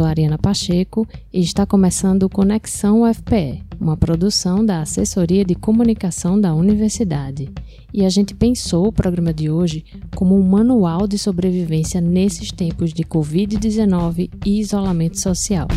sou Ariana Pacheco e está começando o Conexão UFPE, uma produção da Assessoria de Comunicação da Universidade. E a gente pensou o programa de hoje como um manual de sobrevivência nesses tempos de Covid-19 e isolamento social.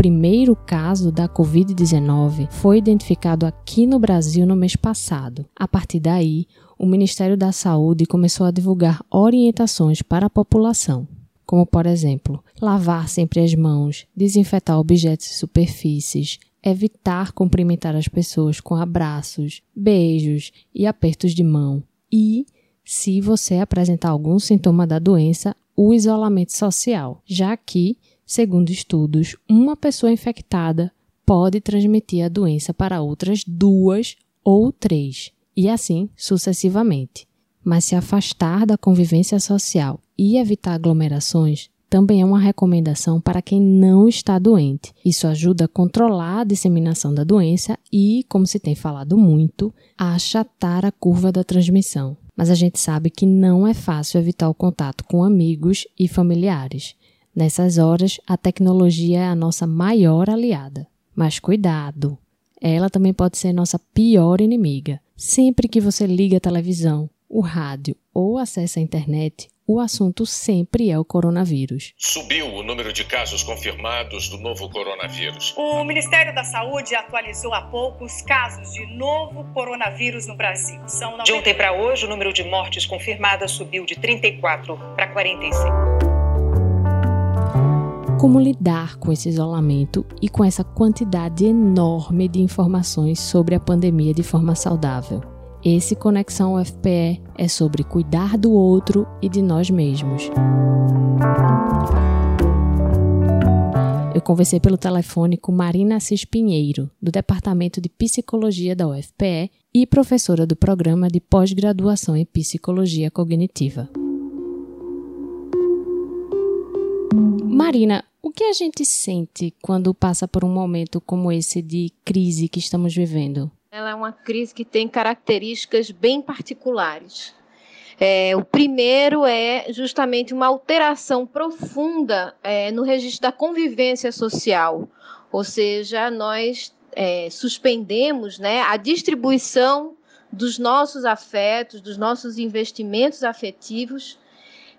primeiro caso da Covid-19 foi identificado aqui no Brasil no mês passado. A partir daí, o Ministério da Saúde começou a divulgar orientações para a população, como, por exemplo, lavar sempre as mãos, desinfetar objetos e superfícies, evitar cumprimentar as pessoas com abraços, beijos e apertos de mão e, se você apresentar algum sintoma da doença, o isolamento social, já que Segundo estudos, uma pessoa infectada pode transmitir a doença para outras duas ou três, e assim sucessivamente. Mas se afastar da convivência social e evitar aglomerações também é uma recomendação para quem não está doente. Isso ajuda a controlar a disseminação da doença e, como se tem falado muito, a achatar a curva da transmissão. Mas a gente sabe que não é fácil evitar o contato com amigos e familiares. Nessas horas, a tecnologia é a nossa maior aliada. Mas cuidado! Ela também pode ser nossa pior inimiga. Sempre que você liga a televisão, o rádio ou acessa a internet, o assunto sempre é o coronavírus. Subiu o número de casos confirmados do novo coronavírus. O Ministério da Saúde atualizou há pouco os casos de novo coronavírus no Brasil. São De ontem para hoje, o número de mortes confirmadas subiu de 34 para 45 como lidar com esse isolamento e com essa quantidade enorme de informações sobre a pandemia de forma saudável. Esse Conexão UFPE é sobre cuidar do outro e de nós mesmos. Eu conversei pelo telefone com Marina Assis Pinheiro, do Departamento de Psicologia da UFPE e professora do programa de pós-graduação em Psicologia Cognitiva. Marina, o que a gente sente quando passa por um momento como esse de crise que estamos vivendo? Ela é uma crise que tem características bem particulares. É, o primeiro é justamente uma alteração profunda é, no registro da convivência social, ou seja, nós é, suspendemos né, a distribuição dos nossos afetos, dos nossos investimentos afetivos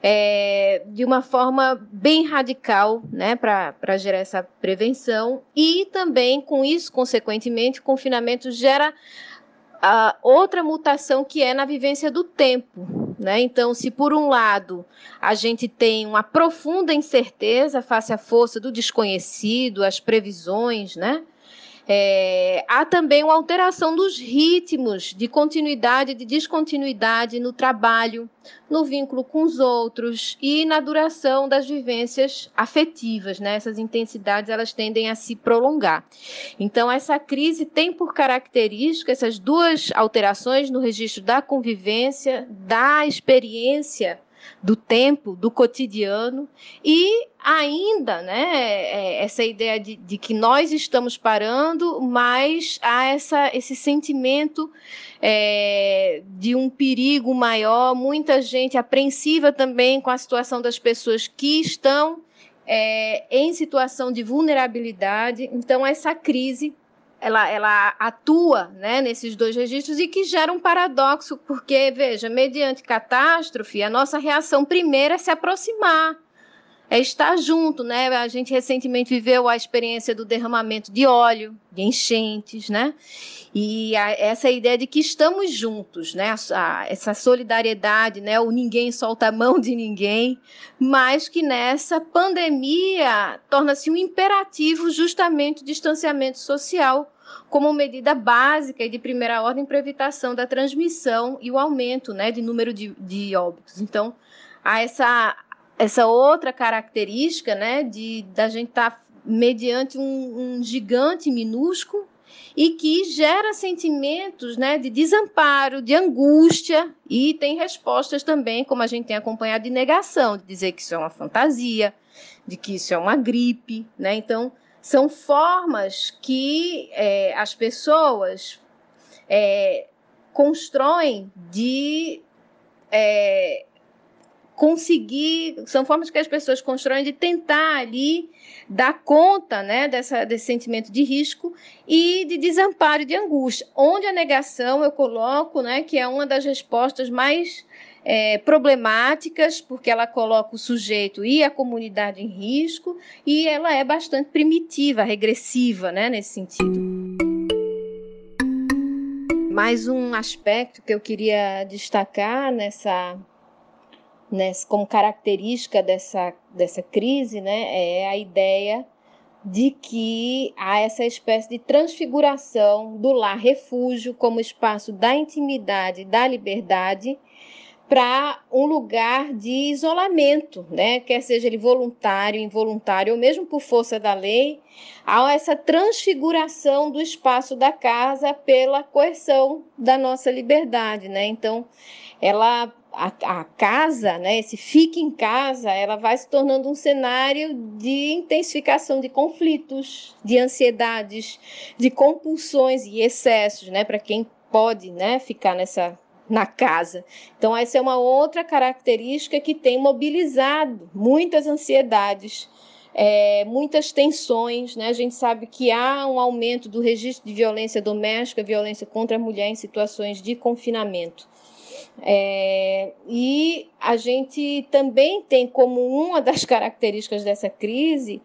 é, de uma forma bem radical né, para gerar essa prevenção. E também, com isso, consequentemente, o confinamento gera a outra mutação que é na vivência do tempo. Né? Então, se por um lado a gente tem uma profunda incerteza face à força do desconhecido, as previsões, né? É, há também uma alteração dos ritmos de continuidade e de descontinuidade no trabalho, no vínculo com os outros e na duração das vivências afetivas. Né? Essas intensidades elas tendem a se prolongar. Então, essa crise tem por característica essas duas alterações no registro da convivência, da experiência do tempo, do cotidiano e ainda, né, é, essa ideia de, de, que nós estamos parando, mas há essa, esse sentimento é, de um perigo maior, muita gente apreensiva também com a situação das pessoas que estão é, em situação de vulnerabilidade. Então, essa crise ela, ela atua né, nesses dois registros e que gera um paradoxo, porque, veja, mediante catástrofe, a nossa reação primeira é se aproximar, é estar junto, né? A gente recentemente viveu a experiência do derramamento de óleo, de enchentes, né? E a, essa ideia de que estamos juntos, né? A, essa solidariedade, né? O ninguém solta a mão de ninguém, mas que nessa pandemia torna-se um imperativo justamente o distanciamento social como medida básica e de primeira ordem para evitação da transmissão e o aumento, né, de número de, de óbitos. Então, há essa essa outra característica, né, de da gente estar tá mediante um, um, gigante minúsculo e que gera sentimentos, né, de desamparo, de angústia e tem respostas também, como a gente tem acompanhado, de negação, de dizer que isso é uma fantasia, de que isso é uma gripe, né? Então são formas que é, as pessoas é, constroem de é, conseguir, são formas que as pessoas constroem de tentar ali dar conta né, dessa, desse sentimento de risco e de desamparo e de angústia, onde a negação eu coloco né, que é uma das respostas mais é, problemáticas, porque ela coloca o sujeito e a comunidade em risco, e ela é bastante primitiva, regressiva né, nesse sentido. Mais um aspecto que eu queria destacar nessa, nessa como característica dessa, dessa crise né, é a ideia de que há essa espécie de transfiguração do lar refúgio como espaço da intimidade, da liberdade, para um lugar de isolamento, né? quer seja ele voluntário, involuntário, ou mesmo por força da lei, há essa transfiguração do espaço da casa pela coerção da nossa liberdade. Né? Então, ela, a, a casa, né, esse fique em casa, ela vai se tornando um cenário de intensificação de conflitos, de ansiedades, de compulsões e excessos, né, para quem pode né, ficar nessa na casa. Então, essa é uma outra característica que tem mobilizado muitas ansiedades, é, muitas tensões. Né? A gente sabe que há um aumento do registro de violência doméstica, violência contra a mulher em situações de confinamento. É, e a gente também tem como uma das características dessa crise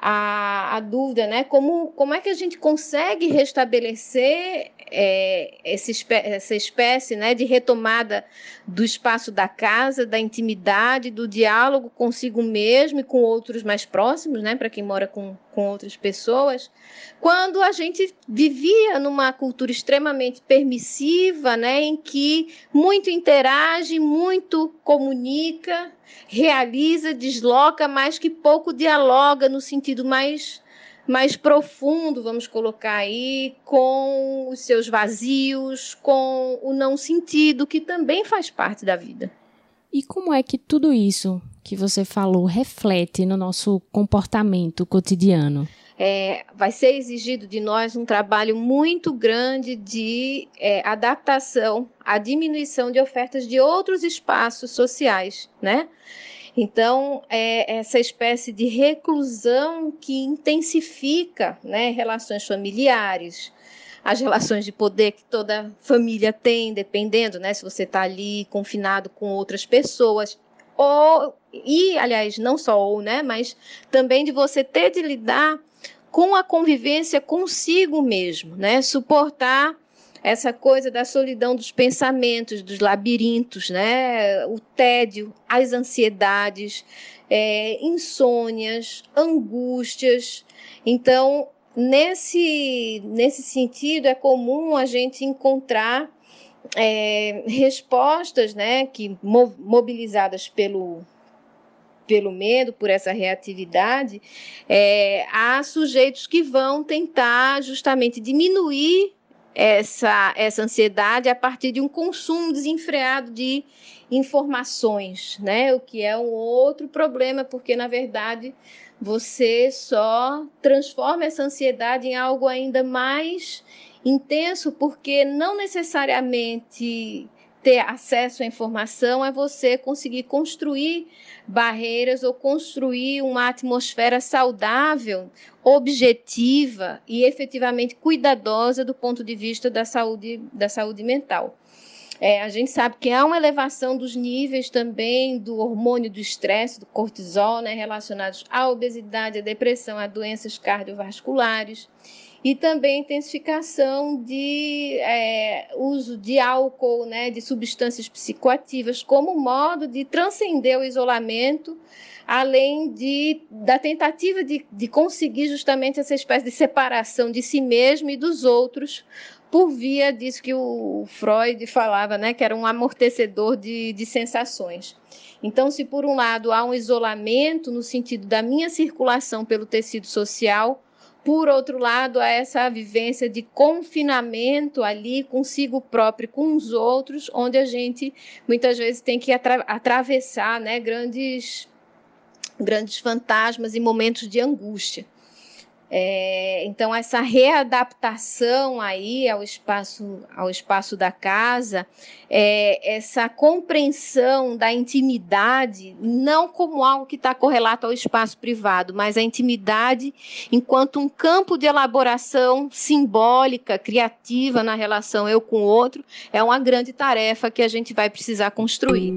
a, a dúvida, né? Como, como é que a gente consegue restabelecer é, essa, espécie né, de retomada do espaço da casa, da intimidade, do diálogo consigo mesmo e com outros mais próximos, né, para quem mora com, com outras pessoas, quando a gente vivia numa cultura extremamente permissiva, né, em que muito interage, muito comunica, realiza, desloca, mas que pouco dialoga no sentido mais mais profundo, vamos colocar aí, com os seus vazios, com o não sentido, que também faz parte da vida. E como é que tudo isso que você falou reflete no nosso comportamento cotidiano? É, vai ser exigido de nós um trabalho muito grande de é, adaptação à diminuição de ofertas de outros espaços sociais, né? Então, é essa espécie de reclusão que intensifica né, relações familiares, as relações de poder que toda família tem, dependendo, né, se você está ali confinado com outras pessoas, ou e, aliás, não só ou, né, mas também de você ter de lidar com a convivência consigo mesmo, né, suportar essa coisa da solidão dos pensamentos, dos labirintos, né? o tédio, as ansiedades, é, insônias, angústias. Então, nesse, nesse sentido, é comum a gente encontrar é, respostas né, que mobilizadas pelo, pelo medo, por essa reatividade, é, há sujeitos que vão tentar justamente diminuir essa, essa ansiedade a partir de um consumo desenfreado de informações, né? O que é um outro problema, porque na verdade você só transforma essa ansiedade em algo ainda mais intenso, porque não necessariamente ter acesso à informação é você conseguir construir barreiras ou construir uma atmosfera saudável, objetiva e efetivamente cuidadosa do ponto de vista da saúde, da saúde mental. É, a gente sabe que há uma elevação dos níveis também do hormônio do estresse, do cortisol, né, relacionados à obesidade, à depressão, a doenças cardiovasculares. E também intensificação de é, uso de álcool, né, de substâncias psicoativas, como modo de transcender o isolamento, além de, da tentativa de, de conseguir justamente essa espécie de separação de si mesmo e dos outros, por via disso que o Freud falava, né, que era um amortecedor de, de sensações. Então, se por um lado há um isolamento no sentido da minha circulação pelo tecido social, por outro lado, há essa vivência de confinamento ali consigo próprio, com os outros, onde a gente muitas vezes tem que atra atravessar né, grandes, grandes fantasmas e momentos de angústia. É, então essa readaptação aí ao espaço ao espaço da casa, é, essa compreensão da intimidade não como algo que está correlato ao espaço privado, mas a intimidade enquanto um campo de elaboração simbólica, criativa na relação eu com o outro, é uma grande tarefa que a gente vai precisar construir.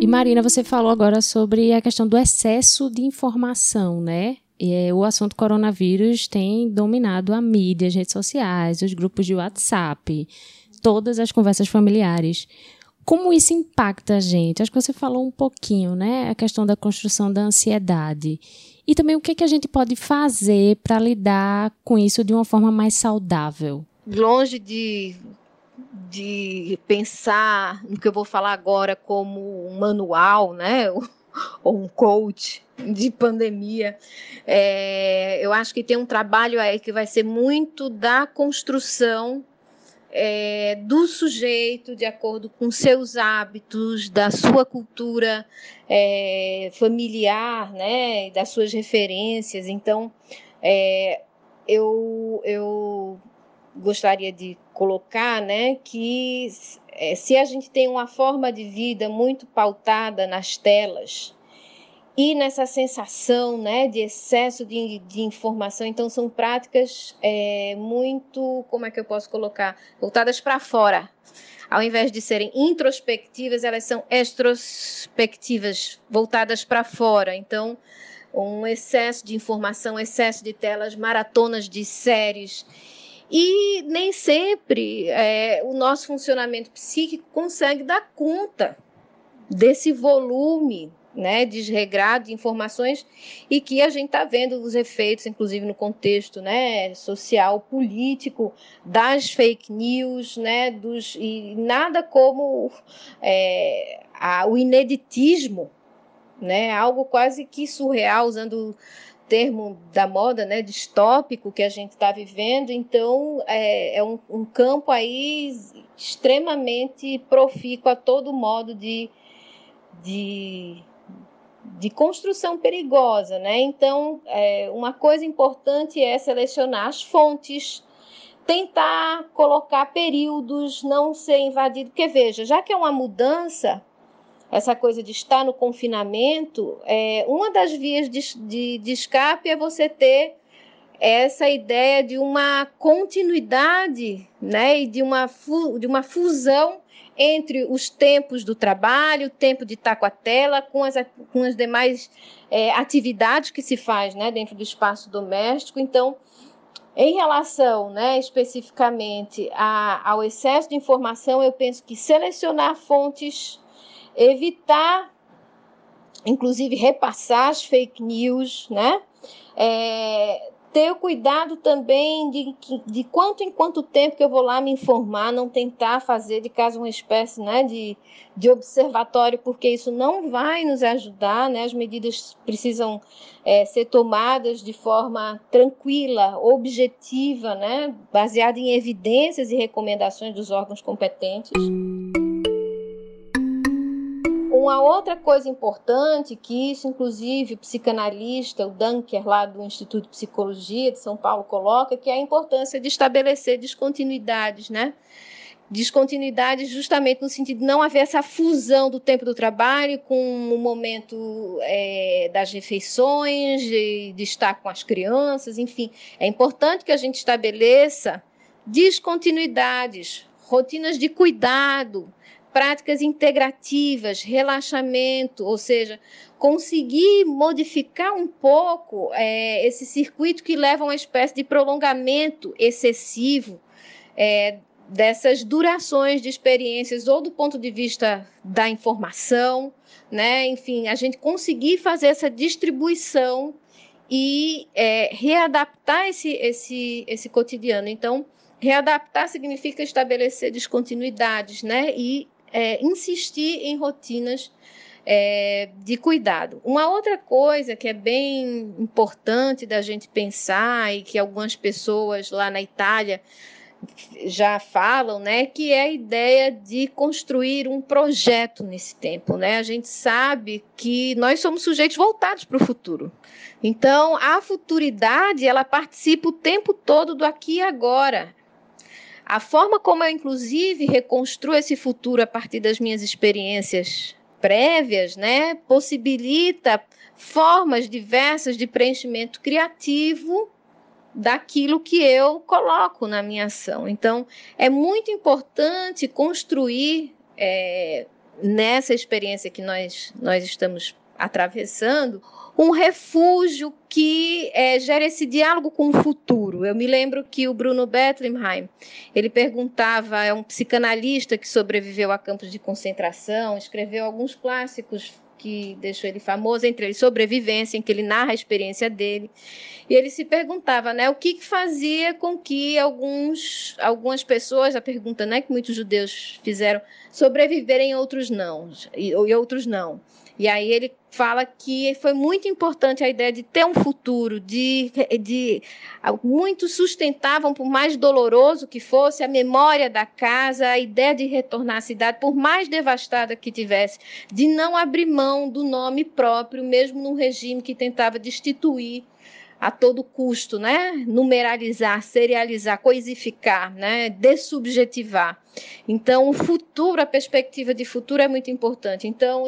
E Marina, você falou agora sobre a questão do excesso de informação, né? E é, o assunto coronavírus tem dominado a mídia, as redes sociais, os grupos de WhatsApp, todas as conversas familiares. Como isso impacta a gente? Acho que você falou um pouquinho, né? A questão da construção da ansiedade. E também o que, é que a gente pode fazer para lidar com isso de uma forma mais saudável? Longe de de pensar no que eu vou falar agora como um manual, né? ou um coach de pandemia. É, eu acho que tem um trabalho aí que vai ser muito da construção é, do sujeito de acordo com seus hábitos, da sua cultura é, familiar, né, das suas referências. Então, é, eu, eu gostaria de colocar, né, que é, se a gente tem uma forma de vida muito pautada nas telas e nessa sensação, né, de excesso de, de informação, então são práticas é, muito, como é que eu posso colocar, voltadas para fora. Ao invés de serem introspectivas, elas são extrospectivas, voltadas para fora. Então, um excesso de informação, excesso de telas, maratonas de séries e nem sempre é, o nosso funcionamento psíquico consegue dar conta desse volume né, desregrado de informações e que a gente está vendo os efeitos, inclusive no contexto né, social, político, das fake news, né, dos, e nada como é, a, o ineditismo, né, algo quase que surreal, usando termo da moda, né, distópico que a gente está vivendo, então é, é um, um, campo aí extremamente profícuo a todo modo de, de, de construção perigosa, né? Então, é, uma coisa importante é selecionar as fontes, tentar colocar períodos, não ser invadido, porque veja, já que é uma mudança, essa coisa de estar no confinamento, é, uma das vias de, de, de escape é você ter essa ideia de uma continuidade né, e de uma, de uma fusão entre os tempos do trabalho, o tempo de estar com a tela, com as, com as demais é, atividades que se faz né, dentro do espaço doméstico. Então, em relação né, especificamente a, ao excesso de informação, eu penso que selecionar fontes evitar, inclusive, repassar as fake news, né? É, ter cuidado também de, de quanto em quanto tempo que eu vou lá me informar, não tentar fazer de casa uma espécie né, de, de observatório, porque isso não vai nos ajudar, né? as medidas precisam é, ser tomadas de forma tranquila, objetiva, né? baseada em evidências e recomendações dos órgãos competentes. Uma outra coisa importante, que isso, inclusive, o psicanalista, o Dunker, lá do Instituto de Psicologia de São Paulo, coloca, que é a importância de estabelecer descontinuidades, né? Descontinuidades justamente no sentido de não haver essa fusão do tempo do trabalho com o momento é, das refeições, de, de estar com as crianças, enfim. É importante que a gente estabeleça descontinuidades, rotinas de cuidado, práticas integrativas, relaxamento, ou seja, conseguir modificar um pouco é, esse circuito que leva a uma espécie de prolongamento excessivo é, dessas durações de experiências, ou do ponto de vista da informação, né? enfim, a gente conseguir fazer essa distribuição e é, readaptar esse, esse, esse cotidiano. Então, readaptar significa estabelecer descontinuidades, né? E é, insistir em rotinas é, de cuidado. Uma outra coisa que é bem importante da gente pensar e que algumas pessoas lá na Itália já falam, né, que é a ideia de construir um projeto nesse tempo, né? A gente sabe que nós somos sujeitos voltados para o futuro. Então, a futuridade, ela participa o tempo todo do aqui e agora. A forma como eu, inclusive, reconstruo esse futuro a partir das minhas experiências prévias, né, possibilita formas diversas de preenchimento criativo daquilo que eu coloco na minha ação. Então, é muito importante construir é, nessa experiência que nós, nós estamos atravessando um refúgio que é, gera esse diálogo com o futuro. Eu me lembro que o Bruno Bettelheim, ele perguntava, é um psicanalista que sobreviveu a campos de concentração, escreveu alguns clássicos que deixou ele famoso, entre eles Sobrevivência, em que ele narra a experiência dele. E ele se perguntava, né, o que, que fazia com que alguns, algumas pessoas, a pergunta, né, que muitos judeus fizeram, sobreviverem outros não, e, e outros não. E aí ele fala que foi muito importante a ideia de ter um futuro, de, de muitos sustentavam, por mais doloroso que fosse, a memória da casa, a ideia de retornar à cidade, por mais devastada que tivesse, de não abrir mão do nome próprio, mesmo num regime que tentava destituir a todo custo, né? Numeralizar, serializar, coisificar, né? Dessubjetivar. Então, o futuro, a perspectiva de futuro é muito importante. Então,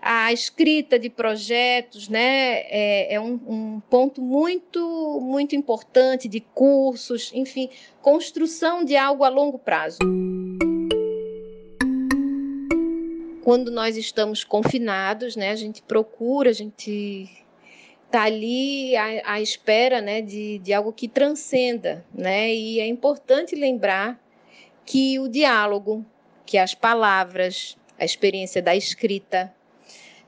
a escrita de projetos, né? É, é um, um ponto muito, muito importante de cursos, enfim, construção de algo a longo prazo quando nós estamos confinados, né, a gente procura, a gente está ali à, à, espera né, de, de algo que transcenda. Né? E é importante lembrar que o diálogo, que as palavras, a experiência da escrita,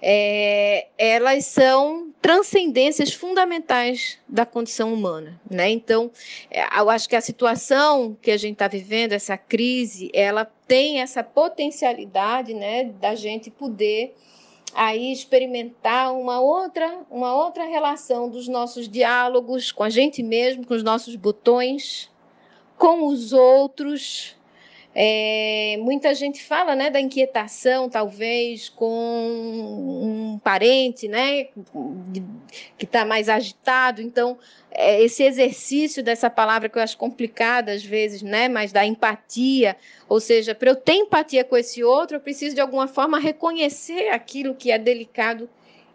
é, elas são transcendências fundamentais da condição humana. Né? Então, é, eu acho que a situação que a gente está vivendo, essa crise, ela tem essa potencialidade né, da gente poder aí experimentar uma outra, uma outra relação dos nossos diálogos com a gente mesmo, com os nossos botões, com os outros. É, muita gente fala né, da inquietação, talvez, com um parente né, que está mais agitado. Então, é, esse exercício dessa palavra que eu acho complicada às vezes, né? Mas da empatia, ou seja, para eu ter empatia com esse outro, eu preciso de alguma forma reconhecer aquilo que é delicado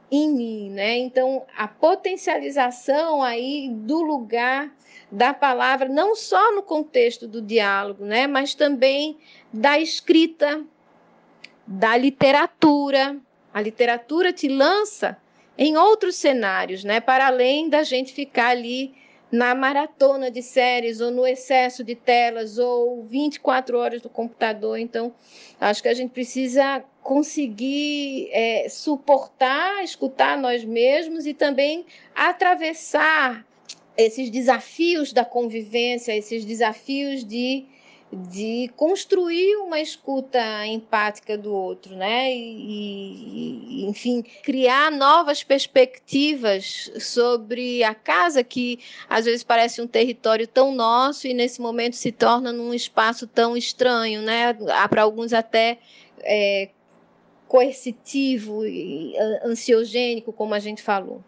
em mim, né? Então, a potencialização aí do lugar da palavra, não só no contexto do diálogo, né? Mas também da escrita, da literatura. A literatura te lança em outros cenários, né? Para além da gente ficar ali na maratona de séries ou no excesso de telas ou 24 horas do computador. Então, acho que a gente precisa conseguir é, suportar, escutar nós mesmos e também atravessar esses desafios da convivência, esses desafios de de construir uma escuta empática do outro, né? E, e, enfim, criar novas perspectivas sobre a casa que às vezes parece um território tão nosso e nesse momento se torna num espaço tão estranho, né? Para alguns até é, coercitivo e ansiogênico, como a gente falou.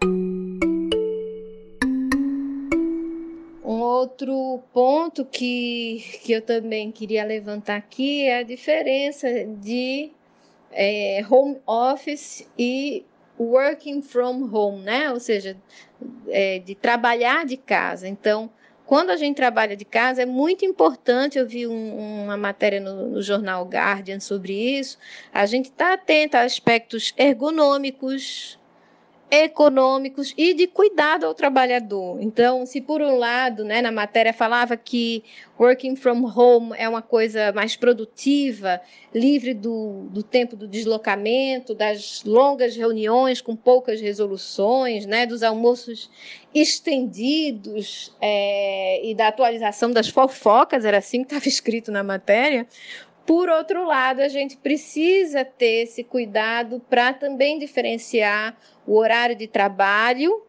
Outro ponto que, que eu também queria levantar aqui é a diferença de é, home office e working from home, né? Ou seja, é, de trabalhar de casa. Então, quando a gente trabalha de casa, é muito importante. Eu vi um, uma matéria no, no, jornal Guardian sobre isso. A gente está atento a aspectos ergonômicos, econômicos e de cuidado ao trabalhador. Então, se por um lado, né, na matéria falava que working from home é uma coisa mais produtiva, livre do, do tempo do deslocamento, das longas reuniões com poucas resoluções, né, dos almoços estendidos é, e da atualização das fofocas, era assim que estava escrito na matéria. Por outro lado, a gente precisa ter esse cuidado para também diferenciar o horário de trabalho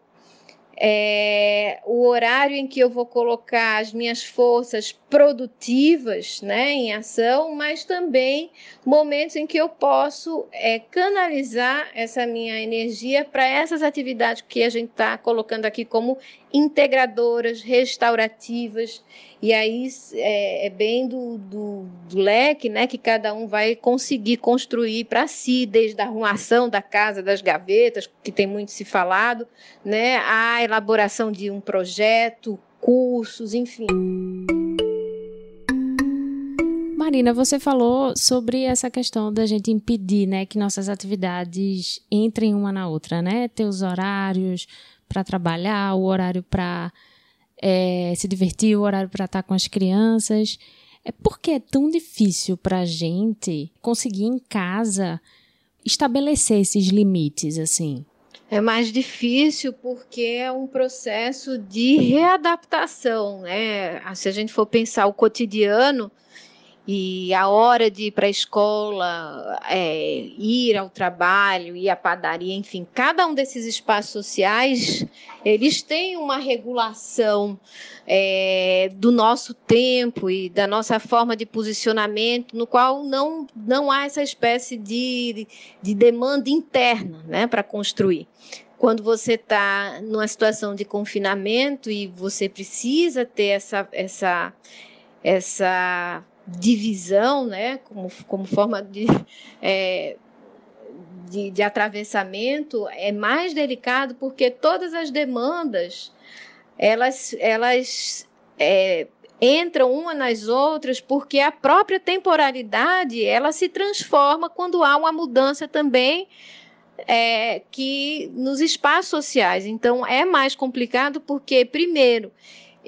é, o horário em que eu vou colocar as minhas forças produtivas né, em ação, mas também momentos em que eu posso é, canalizar essa minha energia para essas atividades que a gente está colocando aqui como integradoras, restaurativas, e aí é, é bem do, do, do, leque né, que cada um vai conseguir construir para si, desde a arrumação da casa, das gavetas, que tem muito se falado, né, a elaboração de um projeto, cursos, enfim. Marina, você falou sobre essa questão da gente impedir, né, que nossas atividades entrem uma na outra, né? Ter os horários para trabalhar, o horário para é, se divertir, o horário para estar com as crianças. É porque é tão difícil para a gente conseguir em casa estabelecer esses limites, assim. É mais difícil porque é um processo de readaptação, né? Se a gente for pensar o cotidiano, e a hora de ir para a escola, é, ir ao trabalho, ir à padaria, enfim, cada um desses espaços sociais, eles têm uma regulação é, do nosso tempo e da nossa forma de posicionamento, no qual não, não há essa espécie de, de demanda interna né, para construir. Quando você está numa situação de confinamento e você precisa ter essa, essa, essa divisão, né, como, como forma de, é, de, de, atravessamento, é mais delicado porque todas as demandas elas, elas é, entram uma nas outras porque a própria temporalidade ela se transforma quando há uma mudança também é, que nos espaços sociais. Então é mais complicado porque primeiro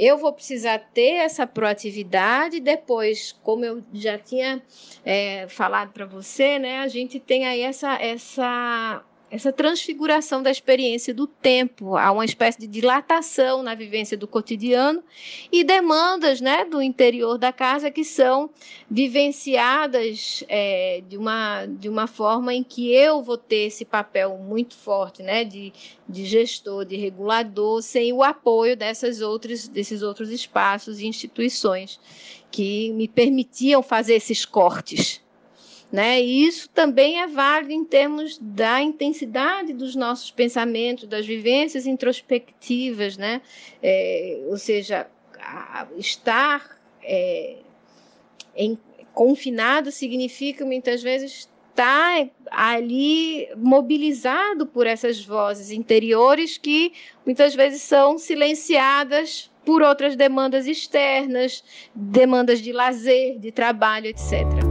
eu vou precisar ter essa proatividade. Depois, como eu já tinha é, falado para você, né, a gente tem aí essa, essa essa transfiguração da experiência do tempo, há uma espécie de dilatação na vivência do cotidiano e demandas né, do interior da casa que são vivenciadas é, de, uma, de uma forma em que eu vou ter esse papel muito forte né, de, de gestor, de regulador, sem o apoio dessas outras, desses outros espaços e instituições que me permitiam fazer esses cortes né? E isso também é válido em termos da intensidade dos nossos pensamentos, das vivências introspectivas, né? É, ou seja, estar é, em, confinado significa muitas vezes estar ali mobilizado por essas vozes interiores que muitas vezes são silenciadas por outras demandas externas, demandas de lazer, de trabalho, etc.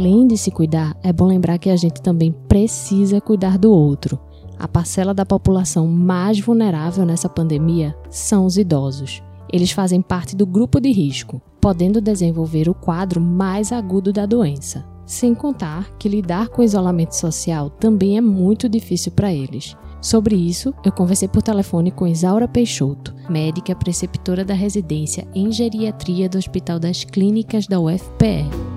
Além de se cuidar, é bom lembrar que a gente também precisa cuidar do outro. A parcela da população mais vulnerável nessa pandemia são os idosos. Eles fazem parte do grupo de risco, podendo desenvolver o quadro mais agudo da doença. Sem contar que lidar com o isolamento social também é muito difícil para eles. Sobre isso, eu conversei por telefone com Isaura Peixoto, médica preceptora da residência em geriatria do Hospital das Clínicas da UFPR.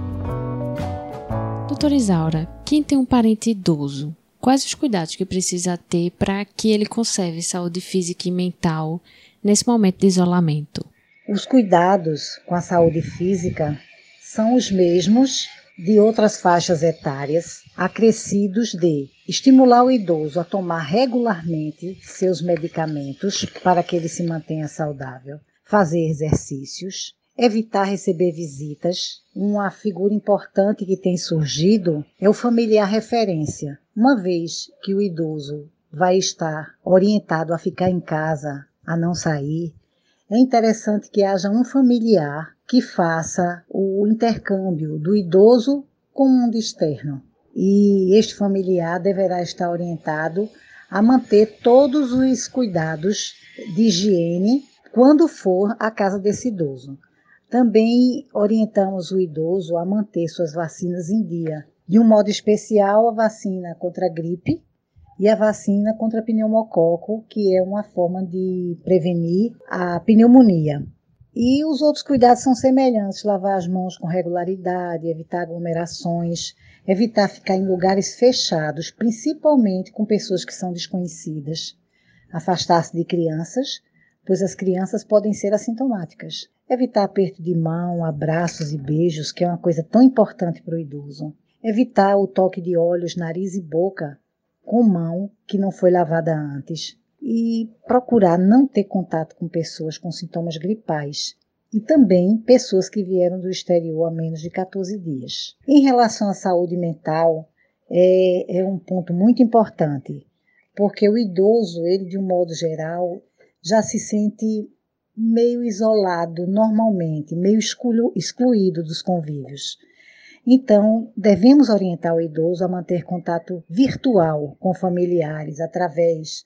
Doutora Isaura, quem tem um parente idoso, quais os cuidados que precisa ter para que ele conserve saúde física e mental nesse momento de isolamento? Os cuidados com a saúde física são os mesmos de outras faixas etárias, acrescidos de estimular o idoso a tomar regularmente seus medicamentos para que ele se mantenha saudável, fazer exercícios, evitar receber visitas. Uma figura importante que tem surgido é o familiar referência. Uma vez que o idoso vai estar orientado a ficar em casa, a não sair, é interessante que haja um familiar que faça o intercâmbio do idoso com o mundo externo. E este familiar deverá estar orientado a manter todos os cuidados de higiene quando for à casa desse idoso. Também orientamos o idoso a manter suas vacinas em dia. De um modo especial, a vacina contra a gripe e a vacina contra pneumococo, que é uma forma de prevenir a pneumonia. E os outros cuidados são semelhantes: lavar as mãos com regularidade, evitar aglomerações, evitar ficar em lugares fechados, principalmente com pessoas que são desconhecidas, afastar-se de crianças, pois as crianças podem ser assintomáticas, evitar aperto de mão, abraços e beijos, que é uma coisa tão importante para o idoso, evitar o toque de olhos, nariz e boca com mão que não foi lavada antes. E procurar não ter contato com pessoas com sintomas gripais. E também pessoas que vieram do exterior há menos de 14 dias. Em relação à saúde mental, é, é um ponto muito importante, porque o idoso, ele de um modo geral, já se sente meio isolado normalmente, meio exclu, excluído dos convívios. Então, devemos orientar o idoso a manter contato virtual com familiares através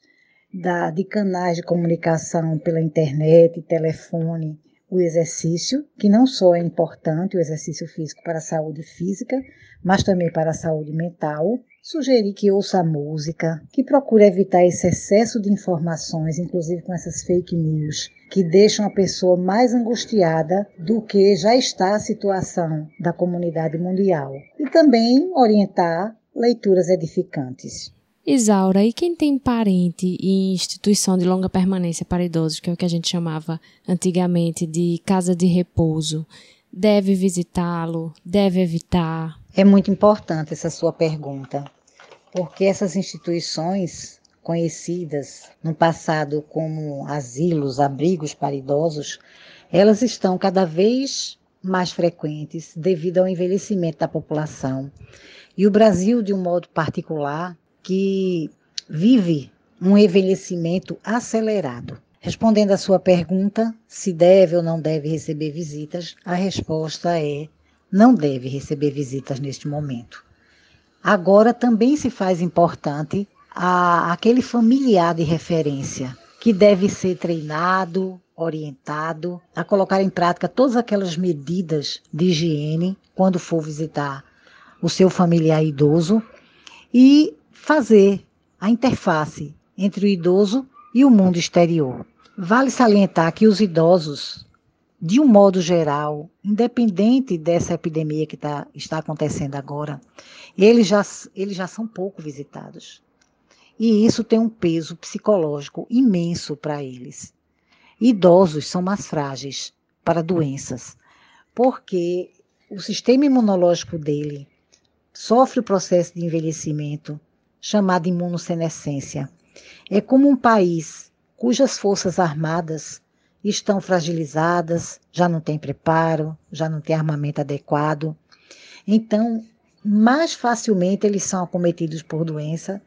da, de canais de comunicação pela internet, telefone, o exercício, que não só é importante, o exercício físico para a saúde física, mas também para a saúde mental. Sugerir que ouça música, que procure evitar esse excesso de informações, inclusive com essas fake news, que deixam a pessoa mais angustiada do que já está a situação da comunidade mundial. E também orientar leituras edificantes. Isaura, e quem tem parente em instituição de longa permanência para idosos, que é o que a gente chamava antigamente de casa de repouso, deve visitá-lo, deve evitar? É muito importante essa sua pergunta, porque essas instituições conhecidas no passado como asilos, abrigos para idosos, elas estão cada vez mais frequentes devido ao envelhecimento da população. E o Brasil, de um modo particular, que vive um envelhecimento acelerado. Respondendo à sua pergunta, se deve ou não deve receber visitas, a resposta é: não deve receber visitas neste momento. Agora também se faz importante a, aquele familiar de referência que deve ser treinado, orientado a colocar em prática todas aquelas medidas de higiene quando for visitar o seu familiar idoso e fazer a interface entre o idoso e o mundo exterior. Vale salientar que os idosos, de um modo geral, independente dessa epidemia que tá, está acontecendo agora, eles já, eles já são pouco visitados. E isso tem um peso psicológico imenso para eles. Idosos são mais frágeis para doenças, porque o sistema imunológico dele sofre o processo de envelhecimento chamada imunossenescência. É como um país cujas forças armadas estão fragilizadas, já não tem preparo, já não tem armamento adequado. Então, mais facilmente eles são acometidos por doença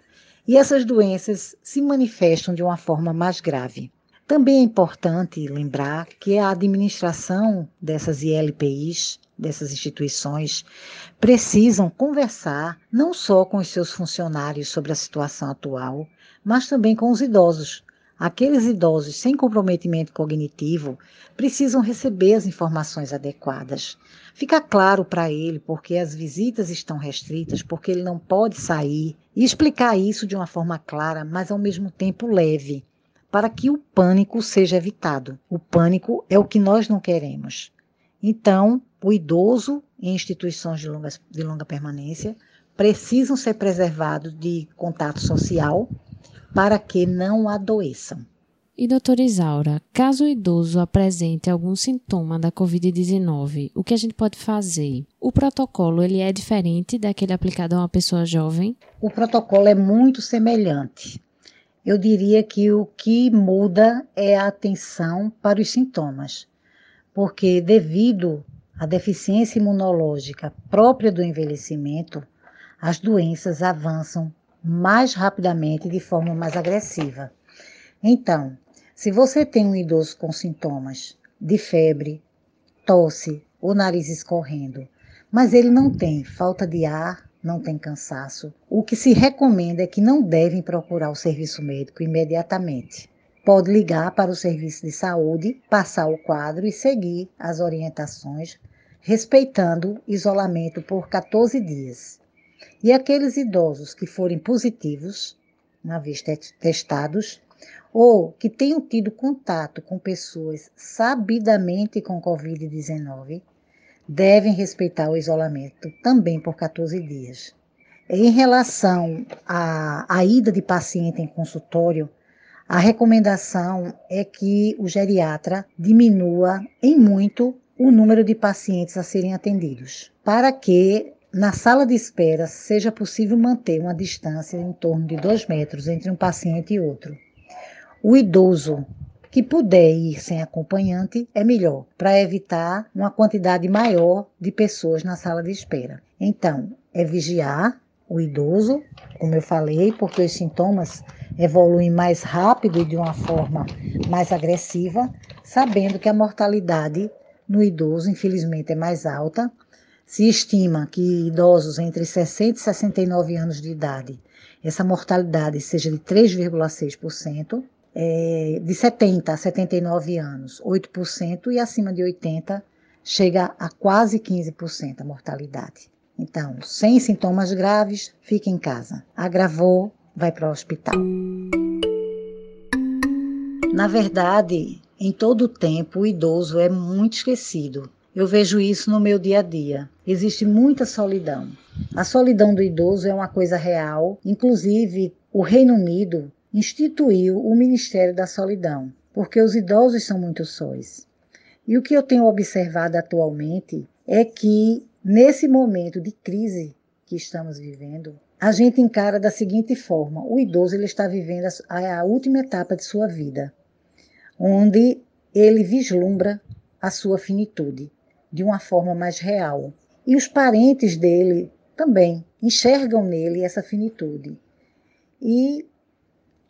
e essas doenças se manifestam de uma forma mais grave. Também é importante lembrar que a administração dessas ILPIs dessas instituições precisam conversar não só com os seus funcionários sobre a situação atual, mas também com os idosos. Aqueles idosos sem comprometimento cognitivo precisam receber as informações adequadas. Fica claro para ele porque as visitas estão restritas, porque ele não pode sair, e explicar isso de uma forma clara, mas ao mesmo tempo leve, para que o pânico seja evitado. O pânico é o que nós não queremos. Então, o idoso em instituições de longa, de longa permanência precisam ser preservados de contato social para que não adoeçam. E doutora Isaura, caso o idoso apresente algum sintoma da COVID-19, o que a gente pode fazer? O protocolo ele é diferente daquele aplicado a uma pessoa jovem? O protocolo é muito semelhante. Eu diria que o que muda é a atenção para os sintomas, porque devido a deficiência imunológica própria do envelhecimento, as doenças avançam mais rapidamente e de forma mais agressiva. Então, se você tem um idoso com sintomas de febre, tosse ou nariz escorrendo, mas ele não tem falta de ar, não tem cansaço, o que se recomenda é que não devem procurar o serviço médico imediatamente. Pode ligar para o serviço de saúde, passar o quadro e seguir as orientações respeitando isolamento por 14 dias. E aqueles idosos que forem positivos, uma vez testados, ou que tenham tido contato com pessoas sabidamente com Covid-19 devem respeitar o isolamento também por 14 dias. Em relação à, à ida de paciente em consultório, a recomendação é que o geriatra diminua em muito o número de pacientes a serem atendidos, para que na sala de espera seja possível manter uma distância em torno de dois metros entre um paciente e outro. O idoso que puder ir sem acompanhante é melhor, para evitar uma quantidade maior de pessoas na sala de espera. Então, é vigiar o idoso, como eu falei, porque os sintomas evoluem mais rápido e de uma forma mais agressiva, sabendo que a mortalidade no idoso, infelizmente, é mais alta. Se estima que idosos entre 60 e 69 anos de idade, essa mortalidade seja de 3,6% é, de 70 a 79 anos, 8%, e acima de 80 chega a quase 15% a mortalidade. Então, sem sintomas graves, fique em casa. Agravou, vai para o hospital. Na verdade, em todo o tempo, o idoso é muito esquecido. Eu vejo isso no meu dia a dia. Existe muita solidão. A solidão do idoso é uma coisa real. Inclusive, o Reino Unido instituiu o Ministério da Solidão, porque os idosos são muito sóis. E o que eu tenho observado atualmente é que, nesse momento de crise que estamos vivendo, a gente encara da seguinte forma: o idoso ele está vivendo a, a última etapa de sua vida, onde ele vislumbra a sua finitude de uma forma mais real. E os parentes dele também enxergam nele essa finitude. E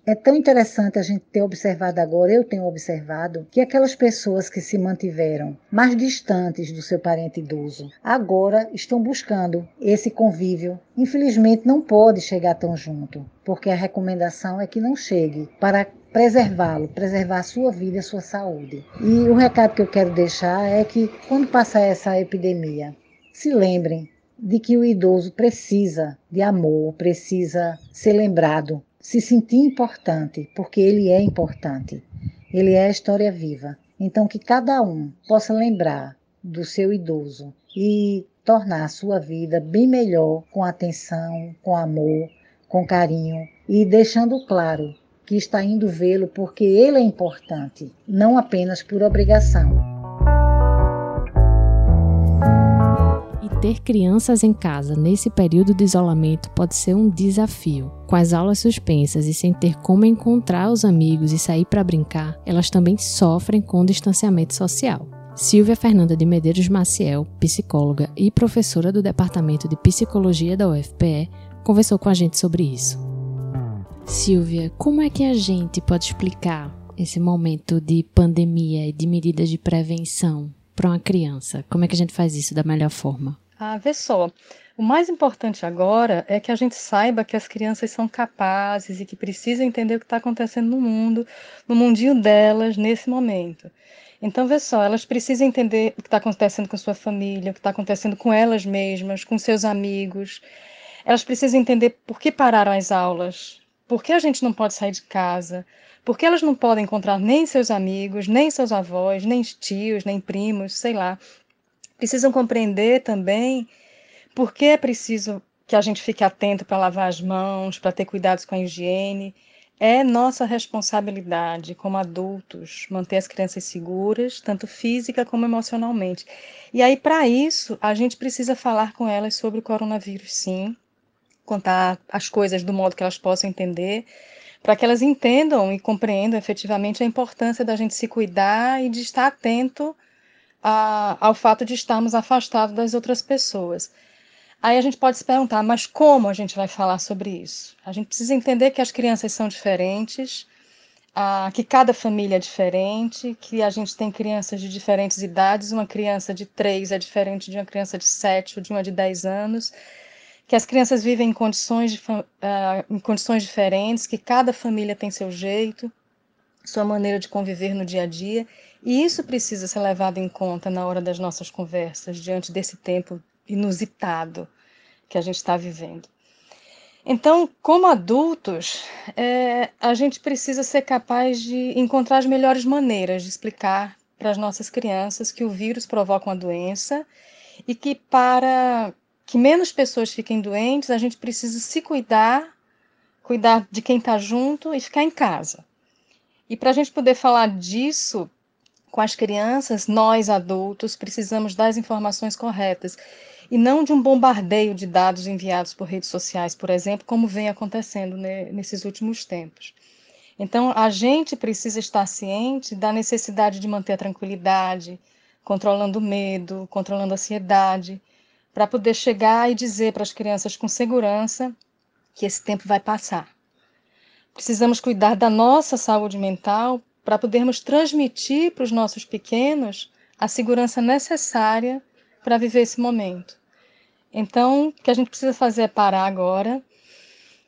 é tão interessante a gente ter observado agora, eu tenho observado, que aquelas pessoas que se mantiveram mais distantes do seu parente idoso, agora estão buscando esse convívio. Infelizmente não pode chegar tão junto, porque a recomendação é que não chegue para preservá-lo, preservar a sua vida a sua saúde. E o recado que eu quero deixar é que quando passar essa epidemia, se lembrem de que o idoso precisa de amor, precisa ser lembrado se sentir importante, porque ele é importante. Ele é a história viva. Então, que cada um possa lembrar do seu idoso e tornar a sua vida bem melhor com atenção, com amor, com carinho e deixando claro que está indo vê-lo porque ele é importante, não apenas por obrigação. Ter crianças em casa nesse período de isolamento pode ser um desafio. Com as aulas suspensas e sem ter como encontrar os amigos e sair para brincar, elas também sofrem com o distanciamento social. Silvia Fernanda de Medeiros Maciel, psicóloga e professora do Departamento de Psicologia da UFPE, conversou com a gente sobre isso. Silvia, como é que a gente pode explicar esse momento de pandemia e de medidas de prevenção para uma criança? Como é que a gente faz isso da melhor forma? Ah, vê só. O mais importante agora é que a gente saiba que as crianças são capazes e que precisam entender o que está acontecendo no mundo, no mundinho delas, nesse momento. Então, vê só, elas precisam entender o que está acontecendo com sua família, o que está acontecendo com elas mesmas, com seus amigos. Elas precisam entender por que pararam as aulas, por que a gente não pode sair de casa, por que elas não podem encontrar nem seus amigos, nem seus avós, nem tios, nem primos, sei lá, precisam compreender também por que é preciso que a gente fique atento para lavar as mãos, para ter cuidados com a higiene. É nossa responsabilidade como adultos manter as crianças seguras, tanto física como emocionalmente. E aí, para isso, a gente precisa falar com elas sobre o coronavírus, sim, contar as coisas do modo que elas possam entender, para que elas entendam e compreendam efetivamente a importância da gente se cuidar e de estar atento a, ao fato de estarmos afastados das outras pessoas. Aí a gente pode se perguntar, mas como a gente vai falar sobre isso? A gente precisa entender que as crianças são diferentes, que cada família é diferente, que a gente tem crianças de diferentes idades, uma criança de 3 é diferente de uma criança de 7 ou de uma de 10 anos, que as crianças vivem em condições, de, em condições diferentes, que cada família tem seu jeito, sua maneira de conviver no dia a dia, e isso precisa ser levado em conta na hora das nossas conversas, diante desse tempo inusitado que a gente está vivendo. Então, como adultos, é, a gente precisa ser capaz de encontrar as melhores maneiras de explicar para as nossas crianças que o vírus provoca uma doença e que para que menos pessoas fiquem doentes, a gente precisa se cuidar, cuidar de quem está junto e ficar em casa. E para a gente poder falar disso com as crianças, nós adultos precisamos das informações corretas e não de um bombardeio de dados enviados por redes sociais, por exemplo, como vem acontecendo nesses últimos tempos. Então, a gente precisa estar ciente da necessidade de manter a tranquilidade, controlando o medo, controlando a ansiedade, para poder chegar e dizer para as crianças com segurança que esse tempo vai passar. Precisamos cuidar da nossa saúde mental para podermos transmitir para os nossos pequenos a segurança necessária para viver esse momento. Então, o que a gente precisa fazer é parar agora,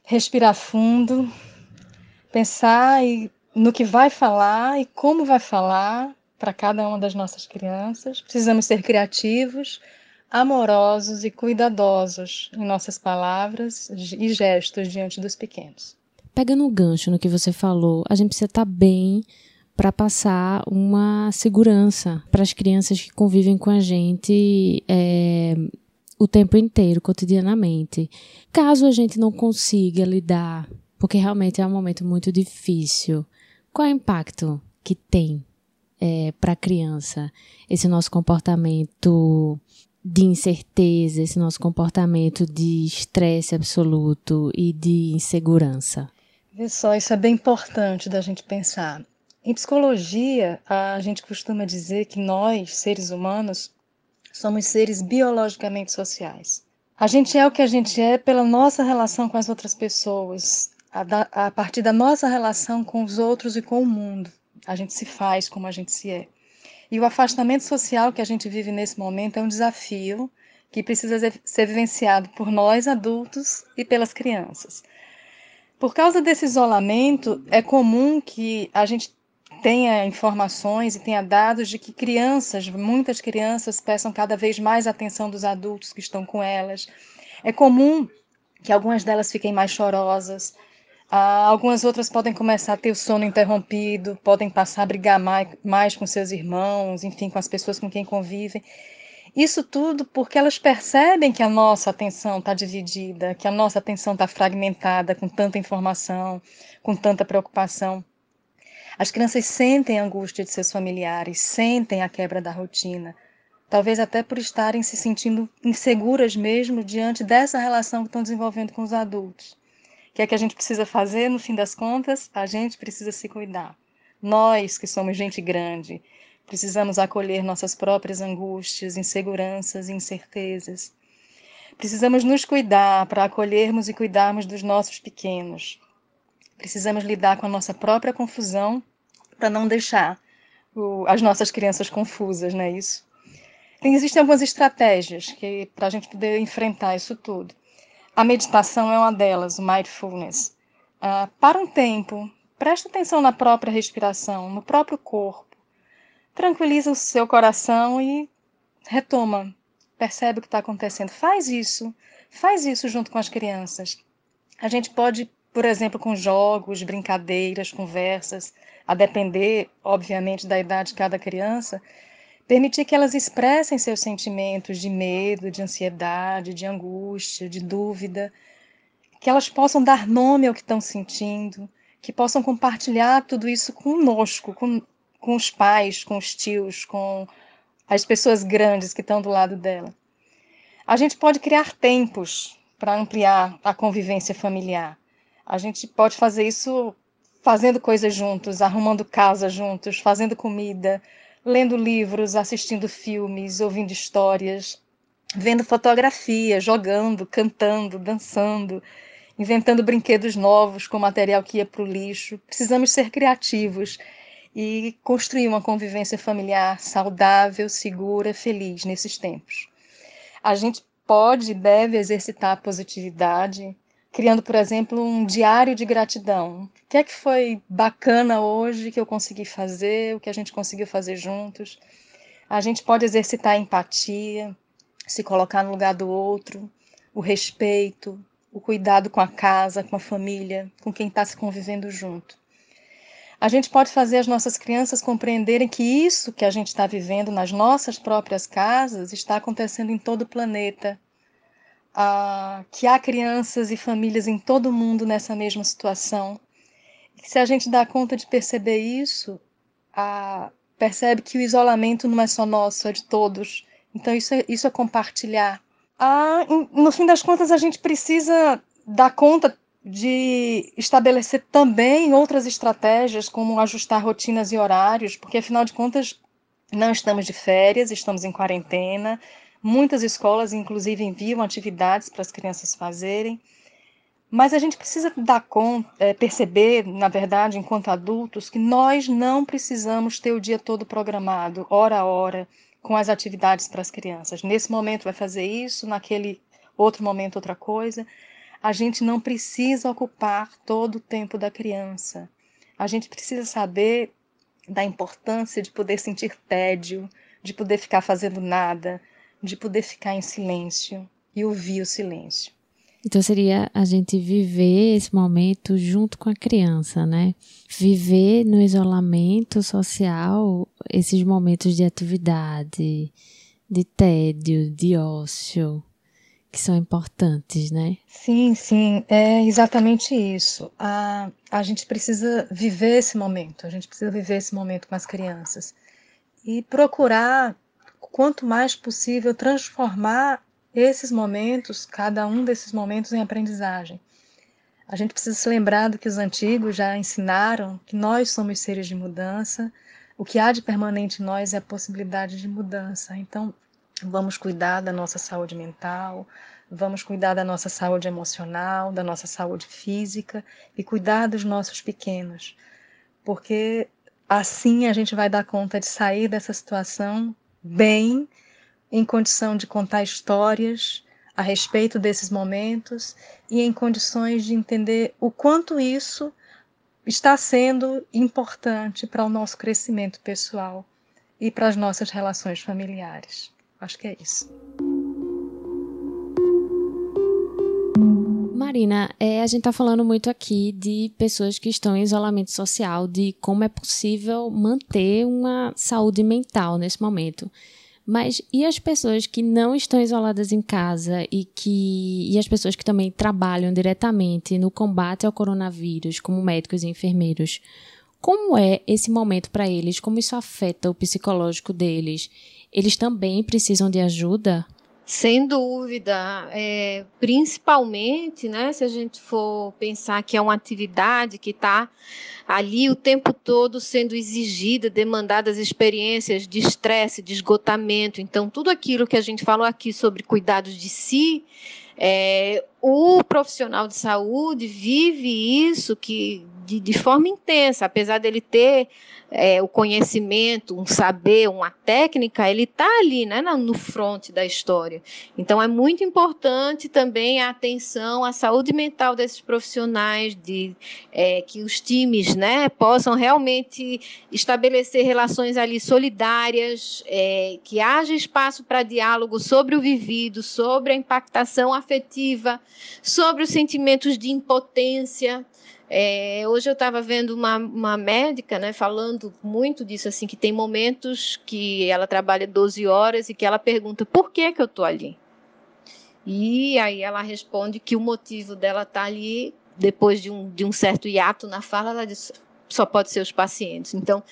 respirar fundo, pensar no que vai falar e como vai falar para cada uma das nossas crianças. Precisamos ser criativos, amorosos e cuidadosos em nossas palavras e gestos diante dos pequenos. Pegando o gancho no que você falou, a gente precisa estar tá bem para passar uma segurança para as crianças que convivem com a gente é, o tempo inteiro, cotidianamente. Caso a gente não consiga lidar porque realmente é um momento muito difícil. Qual é o impacto que tem é, para a criança esse nosso comportamento de incerteza, esse nosso comportamento de estresse absoluto e de insegurança? Vê só, isso é bem importante da gente pensar. Em psicologia, a gente costuma dizer que nós, seres humanos, somos seres biologicamente sociais. A gente é o que a gente é pela nossa relação com as outras pessoas, a, da, a partir da nossa relação com os outros e com o mundo. A gente se faz como a gente se é. E o afastamento social que a gente vive nesse momento é um desafio que precisa ser vivenciado por nós adultos e pelas crianças. Por causa desse isolamento, é comum que a gente tenha informações e tenha dados de que crianças, muitas crianças, peçam cada vez mais atenção dos adultos que estão com elas. É comum que algumas delas fiquem mais chorosas, ah, algumas outras podem começar a ter o sono interrompido, podem passar a brigar mais, mais com seus irmãos, enfim, com as pessoas com quem convivem. Isso tudo porque elas percebem que a nossa atenção está dividida, que a nossa atenção está fragmentada com tanta informação, com tanta preocupação. As crianças sentem a angústia de seus familiares, sentem a quebra da rotina, talvez até por estarem se sentindo inseguras mesmo diante dessa relação que estão desenvolvendo com os adultos. O que é que a gente precisa fazer no fim das contas? A gente precisa se cuidar. Nós, que somos gente grande, precisamos acolher nossas próprias angústias, inseguranças e incertezas. Precisamos nos cuidar para acolhermos e cuidarmos dos nossos pequenos. Precisamos lidar com a nossa própria confusão para não deixar o, as nossas crianças confusas, não é isso? existem algumas estratégias para a gente poder enfrentar isso tudo. A meditação é uma delas, o mindfulness. Uh, para um tempo, presta atenção na própria respiração, no próprio corpo. Tranquiliza o seu coração e retoma. Percebe o que está acontecendo. Faz isso. Faz isso junto com as crianças. A gente pode, por exemplo, com jogos, brincadeiras, conversas, a depender, obviamente, da idade de cada criança, Permitir que elas expressem seus sentimentos de medo, de ansiedade, de angústia, de dúvida, que elas possam dar nome ao que estão sentindo, que possam compartilhar tudo isso conosco, com, com os pais, com os tios, com as pessoas grandes que estão do lado dela. A gente pode criar tempos para ampliar a convivência familiar. A gente pode fazer isso fazendo coisas juntos, arrumando casa juntos, fazendo comida, lendo livros, assistindo filmes, ouvindo histórias, vendo fotografias, jogando, cantando, dançando, inventando brinquedos novos com material que ia para o lixo. Precisamos ser criativos e construir uma convivência familiar saudável, segura, feliz nesses tempos. A gente pode e deve exercitar a positividade, criando, por exemplo, um diário de gratidão. O que é que foi bacana hoje que eu consegui fazer, o que a gente conseguiu fazer juntos? A gente pode exercitar a empatia, se colocar no lugar do outro, o respeito, o cuidado com a casa, com a família, com quem está se convivendo junto. A gente pode fazer as nossas crianças compreenderem que isso que a gente está vivendo nas nossas próprias casas está acontecendo em todo o planeta. Ah, que há crianças e famílias em todo o mundo nessa mesma situação. E se a gente dá conta de perceber isso, ah, percebe que o isolamento não é só nosso, é de todos. Então, isso é, isso é compartilhar. Ah, no fim das contas, a gente precisa dar conta de estabelecer também outras estratégias, como ajustar rotinas e horários, porque afinal de contas não estamos de férias, estamos em quarentena. Muitas escolas, inclusive, enviam atividades para as crianças fazerem. Mas a gente precisa dar conta, é, perceber, na verdade, enquanto adultos, que nós não precisamos ter o dia todo programado, hora a hora, com as atividades para as crianças. Nesse momento vai fazer isso, naquele outro momento outra coisa. A gente não precisa ocupar todo o tempo da criança. A gente precisa saber da importância de poder sentir tédio, de poder ficar fazendo nada, de poder ficar em silêncio e ouvir o silêncio. Então seria a gente viver esse momento junto com a criança, né? Viver no isolamento social esses momentos de atividade, de tédio, de ócio, que são importantes, né? Sim, sim, é exatamente isso. A, a gente precisa viver esse momento, a gente precisa viver esse momento com as crianças e procurar, quanto mais possível, transformar esses momentos, cada um desses momentos, em aprendizagem. A gente precisa se lembrar do que os antigos já ensinaram, que nós somos seres de mudança, o que há de permanente em nós é a possibilidade de mudança. Então, Vamos cuidar da nossa saúde mental, vamos cuidar da nossa saúde emocional, da nossa saúde física e cuidar dos nossos pequenos, porque assim a gente vai dar conta de sair dessa situação bem, em condição de contar histórias a respeito desses momentos e em condições de entender o quanto isso está sendo importante para o nosso crescimento pessoal e para as nossas relações familiares. Acho que é isso. Marina, é, a gente está falando muito aqui de pessoas que estão em isolamento social, de como é possível manter uma saúde mental nesse momento. Mas e as pessoas que não estão isoladas em casa e que e as pessoas que também trabalham diretamente no combate ao coronavírus, como médicos e enfermeiros? Como é esse momento para eles? Como isso afeta o psicológico deles? Eles também precisam de ajuda? Sem dúvida, é, principalmente, né, se a gente for pensar que é uma atividade que está ali o tempo todo sendo exigida, demandadas experiências de estresse, de esgotamento. Então, tudo aquilo que a gente falou aqui sobre cuidados de si, é, o profissional de saúde vive isso que de, de forma intensa, apesar dele ter é, o conhecimento, um saber, uma técnica, ele está ali, né, no front da história. Então é muito importante também a atenção à saúde mental desses profissionais, de é, que os times, né, possam realmente estabelecer relações ali solidárias, é, que haja espaço para diálogo sobre o vivido, sobre a impactação afetiva, sobre os sentimentos de impotência. É, hoje eu estava vendo uma, uma médica né, falando muito disso, assim, que tem momentos que ela trabalha 12 horas e que ela pergunta por que, que eu estou ali. E aí ela responde que o motivo dela estar tá ali, depois de um, de um certo hiato na fala, ela diz, só pode ser os pacientes. Então,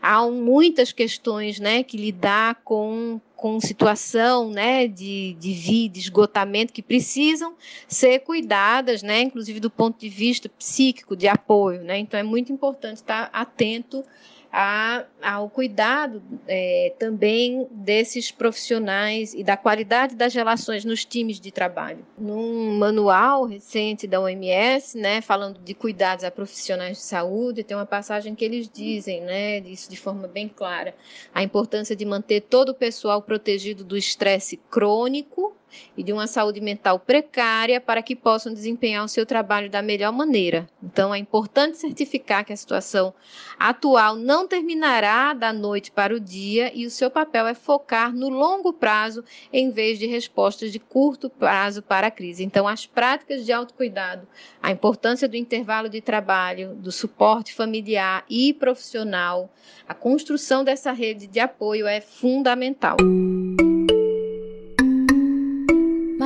há muitas questões né, que lidar com, com situação né, de, de vida, de esgotamento, que precisam ser cuidadas, né, inclusive do ponto de vista psíquico, de apoio. Né? Então, é muito importante estar atento a, ao cuidado é, também desses profissionais e da qualidade das relações nos times de trabalho. Num manual recente da OMS, né, falando de cuidados a profissionais de saúde, tem uma passagem que eles dizem, né, isso de forma bem clara, a importância de manter todo o pessoal protegido do estresse crônico e de uma saúde mental precária para que possam desempenhar o seu trabalho da melhor maneira. Então, é importante certificar que a situação atual não terminará da noite para o dia e o seu papel é focar no longo prazo em vez de respostas de curto prazo para a crise. Então, as práticas de autocuidado, a importância do intervalo de trabalho, do suporte familiar e profissional, a construção dessa rede de apoio é fundamental.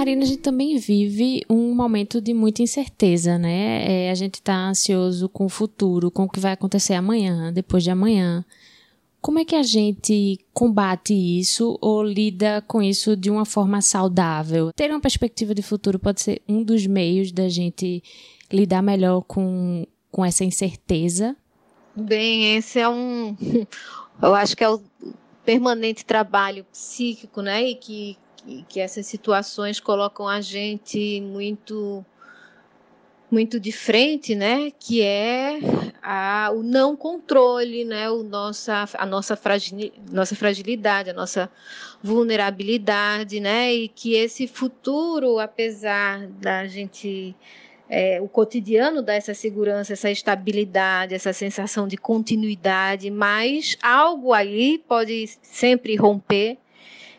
Marina, a gente também vive um momento de muita incerteza, né? É, a gente está ansioso com o futuro, com o que vai acontecer amanhã, depois de amanhã. Como é que a gente combate isso ou lida com isso de uma forma saudável? Ter uma perspectiva de futuro pode ser um dos meios da gente lidar melhor com, com essa incerteza? Bem, esse é um. Eu acho que é o permanente trabalho psíquico, né? E que que, essas situações colocam a gente muito muito de frente, né? Que é a, o não controle, né? O nossa, a nossa, nossa fragilidade, a nossa vulnerabilidade, né? E que esse futuro, apesar da gente é, o cotidiano dá essa segurança, essa estabilidade, essa sensação de continuidade, mas algo aí pode sempre romper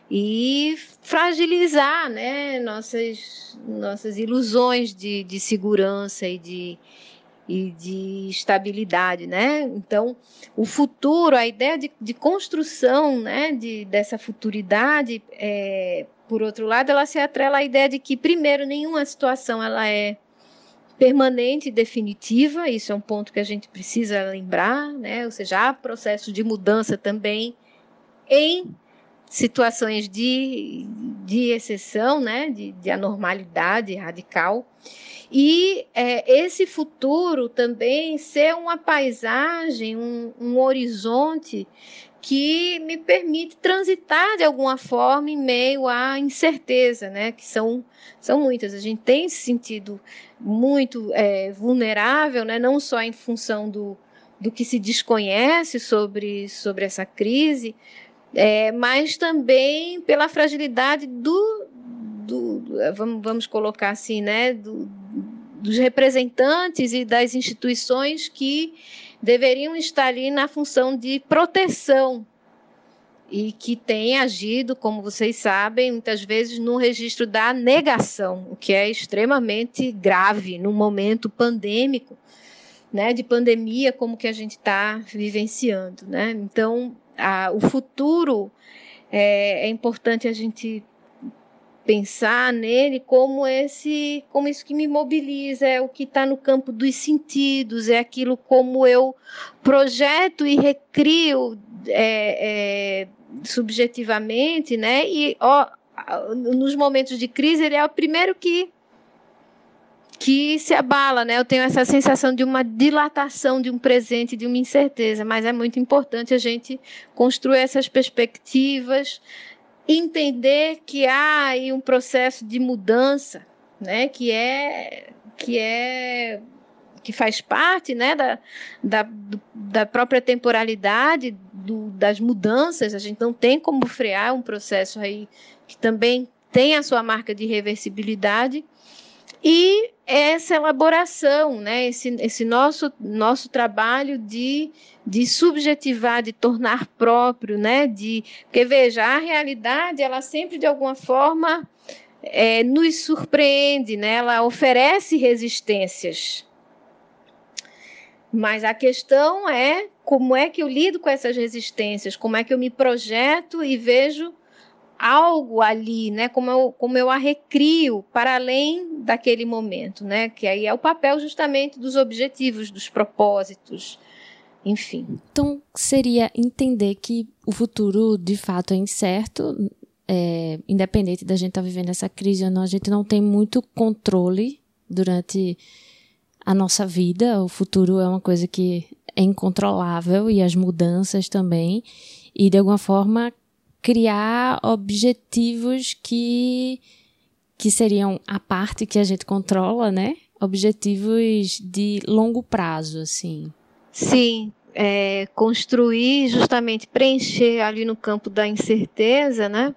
e fragilizar né, nossas, nossas ilusões de, de segurança e de, e de estabilidade, né? Então, o futuro, a ideia de, de construção, né, de, dessa futuridade, é, por outro lado, ela se atrela à ideia de que, primeiro, nenhuma situação ela é permanente e definitiva, isso é um ponto que a gente precisa lembrar, né? Ou seja, há processo de mudança também em situações de, de exceção, né, de, de anormalidade radical. E é, esse futuro também ser uma paisagem, um, um horizonte que me permite transitar de alguma forma em meio à incerteza, né? Que são, são muitas. A gente tem se sentido muito é, vulnerável, né? Não só em função do, do que se desconhece sobre, sobre essa crise, é, mas também pela fragilidade do, do vamos, vamos colocar assim, né, do, dos representantes e das instituições que deveriam estar ali na função de proteção e que têm agido, como vocês sabem, muitas vezes no registro da negação, o que é extremamente grave num momento pandêmico, né, de pandemia como que a gente está vivenciando, né? Então a, o futuro é, é importante a gente pensar nele como esse, como isso que me mobiliza, é o que está no campo dos sentidos, é aquilo como eu projeto e recrio é, é, subjetivamente, né? E ó, nos momentos de crise ele é o primeiro que que se abala, né? Eu tenho essa sensação de uma dilatação de um presente, de uma incerteza, mas é muito importante a gente construir essas perspectivas, entender que há aí um processo de mudança, né? Que é que é que faz parte, né? Da, da, da própria temporalidade do, das mudanças. A gente não tem como frear um processo aí que também tem a sua marca de reversibilidade e essa elaboração, né, esse, esse nosso, nosso trabalho de, de subjetivar, de tornar próprio, né, de, porque veja, a realidade, ela sempre de alguma forma é, nos surpreende, né, ela oferece resistências, mas a questão é como é que eu lido com essas resistências, como é que eu me projeto e vejo algo ali, né? Como eu, como eu a recrio para além daquele momento, né? Que aí é o papel justamente dos objetivos, dos propósitos, enfim. Então seria entender que o futuro de fato é incerto, é, independente da gente estar tá vivendo essa crise ou não, a gente não tem muito controle durante a nossa vida. O futuro é uma coisa que é incontrolável e as mudanças também. E de alguma forma criar objetivos que, que seriam a parte que a gente controla, né? Objetivos de longo prazo, assim. Sim, é, construir justamente preencher ali no campo da incerteza, né?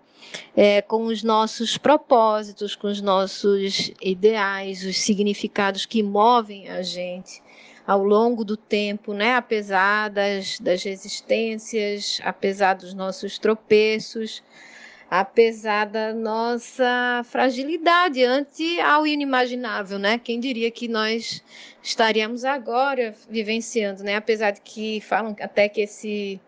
é, com os nossos propósitos, com os nossos ideais, os significados que movem a gente ao longo do tempo, né? apesar das, das resistências, apesar dos nossos tropeços, apesar da nossa fragilidade ante ao inimaginável, né? Quem diria que nós estaríamos agora vivenciando, né? Apesar de que falam até que esse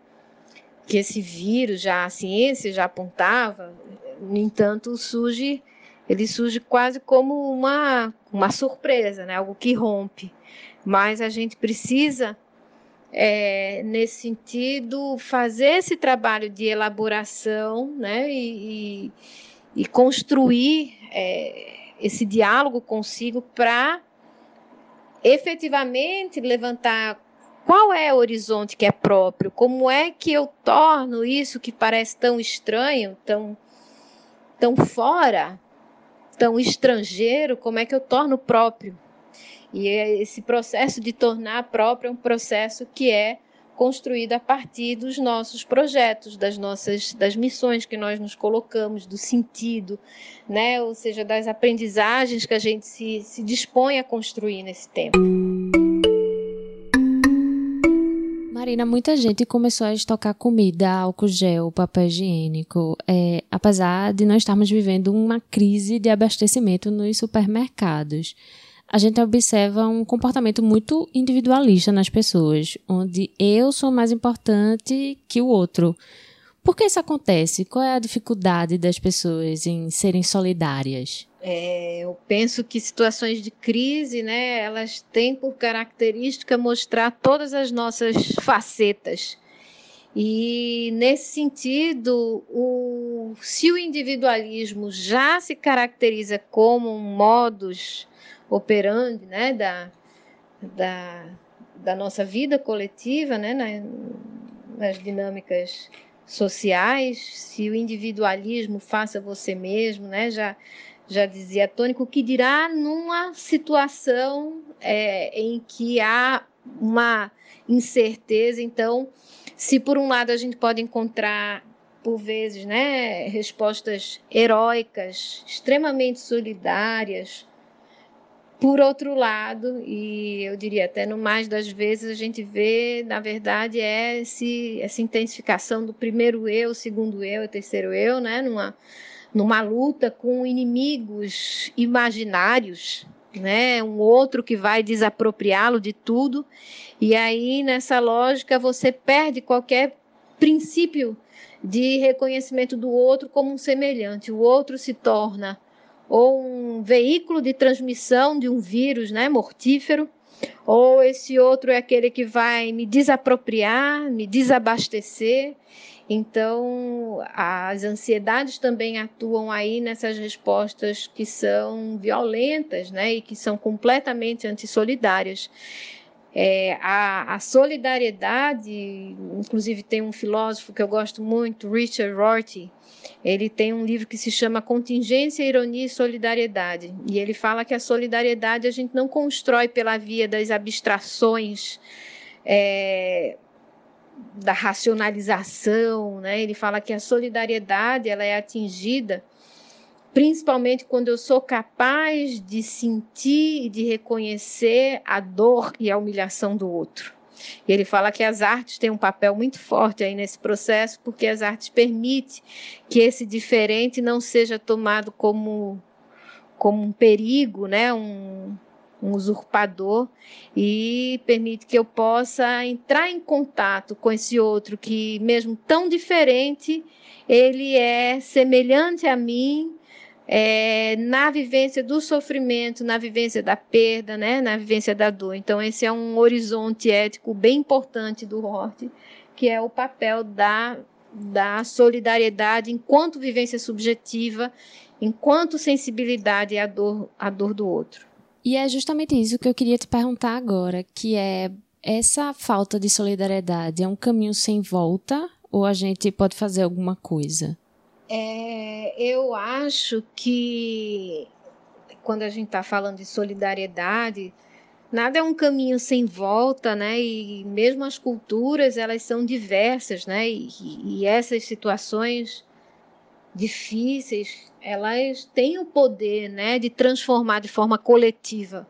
que esse vírus já a ciência já apontava, no entanto, surge ele surge quase como uma uma surpresa, né? Algo que rompe. Mas a gente precisa é, nesse sentido, fazer esse trabalho de elaboração né, e, e, e construir é, esse diálogo consigo para efetivamente levantar qual é o horizonte que é próprio, como é que eu torno isso que parece tão estranho, tão, tão fora, tão estrangeiro, como é que eu torno próprio. E esse processo de tornar próprio é um processo que é construído a partir dos nossos projetos, das nossas das missões que nós nos colocamos, do sentido, né? ou seja, das aprendizagens que a gente se, se dispõe a construir nesse tempo. Marina, muita gente começou a estocar comida, álcool gel, papel higiênico, é, apesar de nós estarmos vivendo uma crise de abastecimento nos supermercados a gente observa um comportamento muito individualista nas pessoas, onde eu sou mais importante que o outro. Por que isso acontece? Qual é a dificuldade das pessoas em serem solidárias? É, eu penso que situações de crise, né, elas têm por característica mostrar todas as nossas facetas. E nesse sentido, o, se o individualismo já se caracteriza como um modus operandi né, da, da, da nossa vida coletiva, né, nas dinâmicas sociais, se o individualismo faça você mesmo, né, já, já dizia Tônico, que dirá numa situação é, em que há uma incerteza. Então, se por um lado a gente pode encontrar por vezes, né, respostas heróicas, extremamente solidárias, por outro lado, e eu diria até no mais das vezes, a gente vê, na verdade, é esse, essa intensificação do primeiro eu, segundo eu terceiro eu, né? numa, numa luta com inimigos imaginários, né? um outro que vai desapropriá-lo de tudo, e aí nessa lógica você perde qualquer princípio de reconhecimento do outro como um semelhante, o outro se torna ou um veículo de transmissão de um vírus né, mortífero, ou esse outro é aquele que vai me desapropriar, me desabastecer. Então, as ansiedades também atuam aí nessas respostas que são violentas né, e que são completamente antissolidárias. É, a, a, solidariedade, inclusive tem um filósofo que eu gosto muito, Richard Rorty, ele tem um livro que se chama Contingência, Ironia e Solidariedade. E ele fala que a solidariedade a gente não constrói pela via das abstrações, é, da racionalização, né? Ele fala que a solidariedade ela é atingida principalmente quando eu sou capaz de sentir e de reconhecer a dor e a humilhação do outro. E ele fala que as artes têm um papel muito forte aí nesse processo, porque as artes permitem que esse diferente não seja tomado como, como um perigo, né? um, um usurpador, e permite que eu possa entrar em contato com esse outro que, mesmo tão diferente, ele é semelhante a mim é, na vivência do sofrimento, na vivência da perda, né, na vivência da dor. Então, esse é um horizonte ético bem importante do Hort, que é o papel da, da solidariedade enquanto vivência subjetiva, enquanto sensibilidade à dor, à dor do outro. E é justamente isso que eu queria te perguntar agora, que é essa falta de solidariedade é um caminho sem volta ou a gente pode fazer alguma coisa? É, eu acho que quando a gente está falando de solidariedade, nada é um caminho sem volta, né? E mesmo as culturas elas são diversas, né? E, e essas situações difíceis, elas têm o poder né, de transformar de forma coletiva.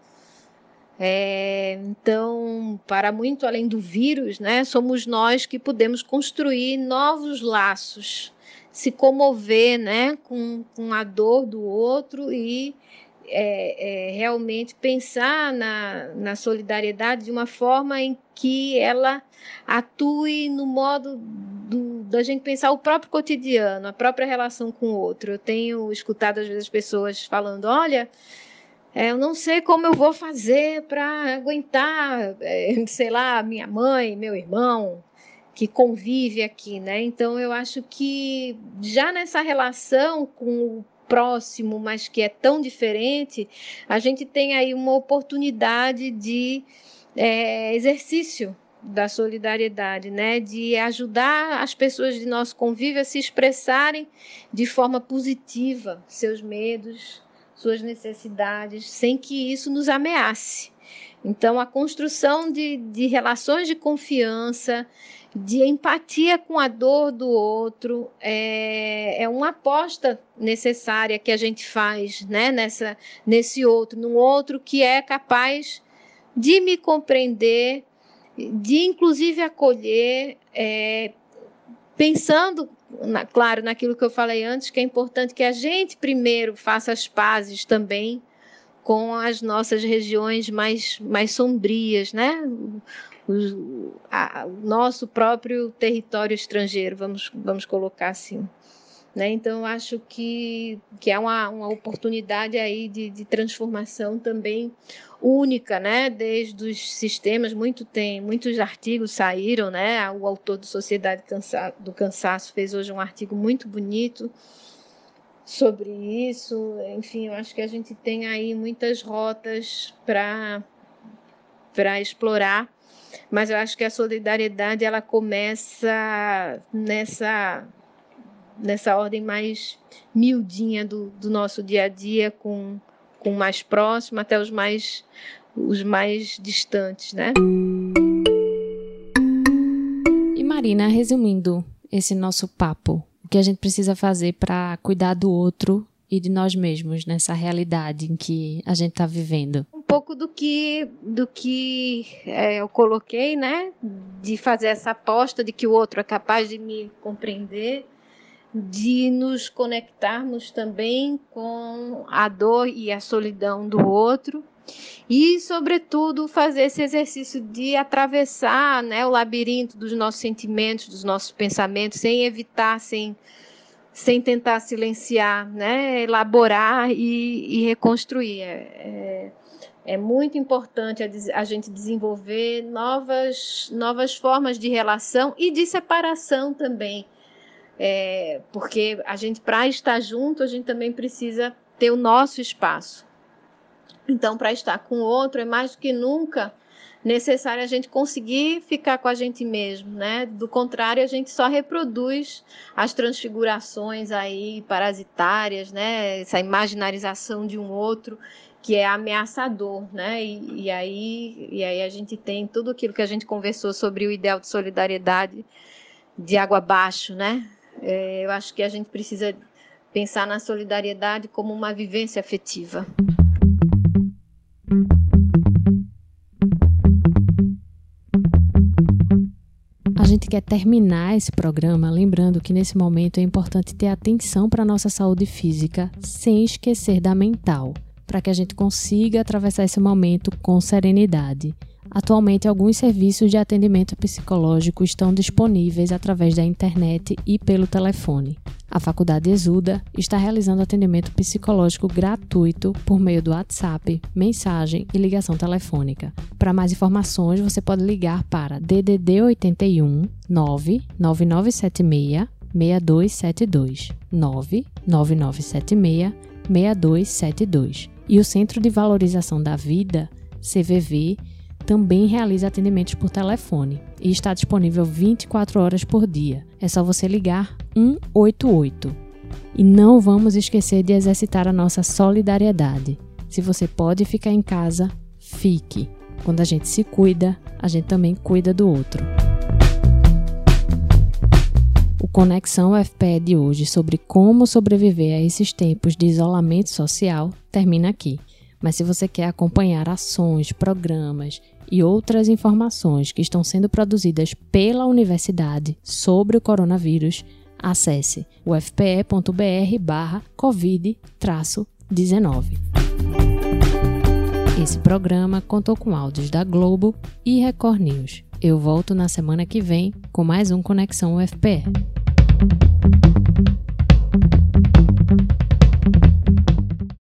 É, então, para muito além do vírus, né, somos nós que podemos construir novos laços, se comover né, com, com a dor do outro e é, é, realmente pensar na, na solidariedade de uma forma em que ela atue no modo do, da gente pensar o próprio cotidiano, a própria relação com o outro. Eu tenho escutado às vezes pessoas falando: olha. É, eu não sei como eu vou fazer para aguentar, é, sei lá, minha mãe, meu irmão, que convive aqui, né? Então eu acho que já nessa relação com o próximo, mas que é tão diferente, a gente tem aí uma oportunidade de é, exercício da solidariedade, né? De ajudar as pessoas de nosso convívio a se expressarem de forma positiva seus medos, suas necessidades, sem que isso nos ameace. Então, a construção de, de relações de confiança, de empatia com a dor do outro é, é uma aposta necessária que a gente faz né, nessa, nesse outro, num outro que é capaz de me compreender, de inclusive acolher, é, pensando, claro, naquilo que eu falei antes, que é importante que a gente primeiro faça as pazes também com as nossas regiões mais, mais sombrias, né? o, a, o nosso próprio território estrangeiro, vamos, vamos colocar assim. Né? Então, acho que, que é uma, uma oportunidade aí de, de transformação também única, né? Desde os sistemas, muito tem, muitos artigos saíram, né? O autor do Sociedade do Cansaço fez hoje um artigo muito bonito sobre isso. Enfim, eu acho que a gente tem aí muitas rotas para para explorar mas eu acho que a solidariedade ela começa nessa nessa ordem mais miudinha do, do nosso dia a dia com com o mais próximo até os mais os mais distantes, né? E Marina, resumindo esse nosso papo, o que a gente precisa fazer para cuidar do outro e de nós mesmos nessa realidade em que a gente está vivendo? Um pouco do que do que é, eu coloquei, né? De fazer essa aposta de que o outro é capaz de me compreender, de nos conectarmos também com a dor e a solidão do outro. E, sobretudo, fazer esse exercício de atravessar né, o labirinto dos nossos sentimentos, dos nossos pensamentos, sem evitar, sem sem tentar silenciar, né? elaborar e, e reconstruir. É, é, é, muito importante a, a, gente desenvolver novas, novas formas de relação e de separação também. É, porque a gente, para estar junto, a gente também precisa ter o nosso espaço. Então, para estar com o outro, é mais do que nunca necessário a gente conseguir ficar com a gente mesmo, né? Do contrário, a gente só reproduz as transfigurações aí parasitárias, né? Essa imaginarização de um outro que é ameaçador, né? E, e, aí, e aí a gente tem tudo aquilo que a gente conversou sobre o ideal de solidariedade de água abaixo, né? É, eu acho que a gente precisa pensar na solidariedade como uma vivência afetiva. Gente quer terminar esse programa lembrando que nesse momento é importante ter atenção para a nossa saúde física, sem esquecer da mental, para que a gente consiga atravessar esse momento com serenidade. Atualmente, alguns serviços de atendimento psicológico estão disponíveis através da internet e pelo telefone. A Faculdade Exuda está realizando atendimento psicológico gratuito por meio do WhatsApp, mensagem e ligação telefônica. Para mais informações, você pode ligar para DDD 81 99976 6272 99976 6272 e o Centro de Valorização da Vida, CVV, também realiza atendimentos por telefone e está disponível 24 horas por dia. É só você ligar 188. E não vamos esquecer de exercitar a nossa solidariedade. Se você pode ficar em casa, fique. Quando a gente se cuida, a gente também cuida do outro. Conexão UFPE de hoje sobre como sobreviver a esses tempos de isolamento social termina aqui. Mas se você quer acompanhar ações, programas e outras informações que estão sendo produzidas pela universidade sobre o coronavírus, acesse ufpe.br/covid-19. Esse programa contou com áudios da Globo e Record News. Eu volto na semana que vem com mais um Conexão UFPE.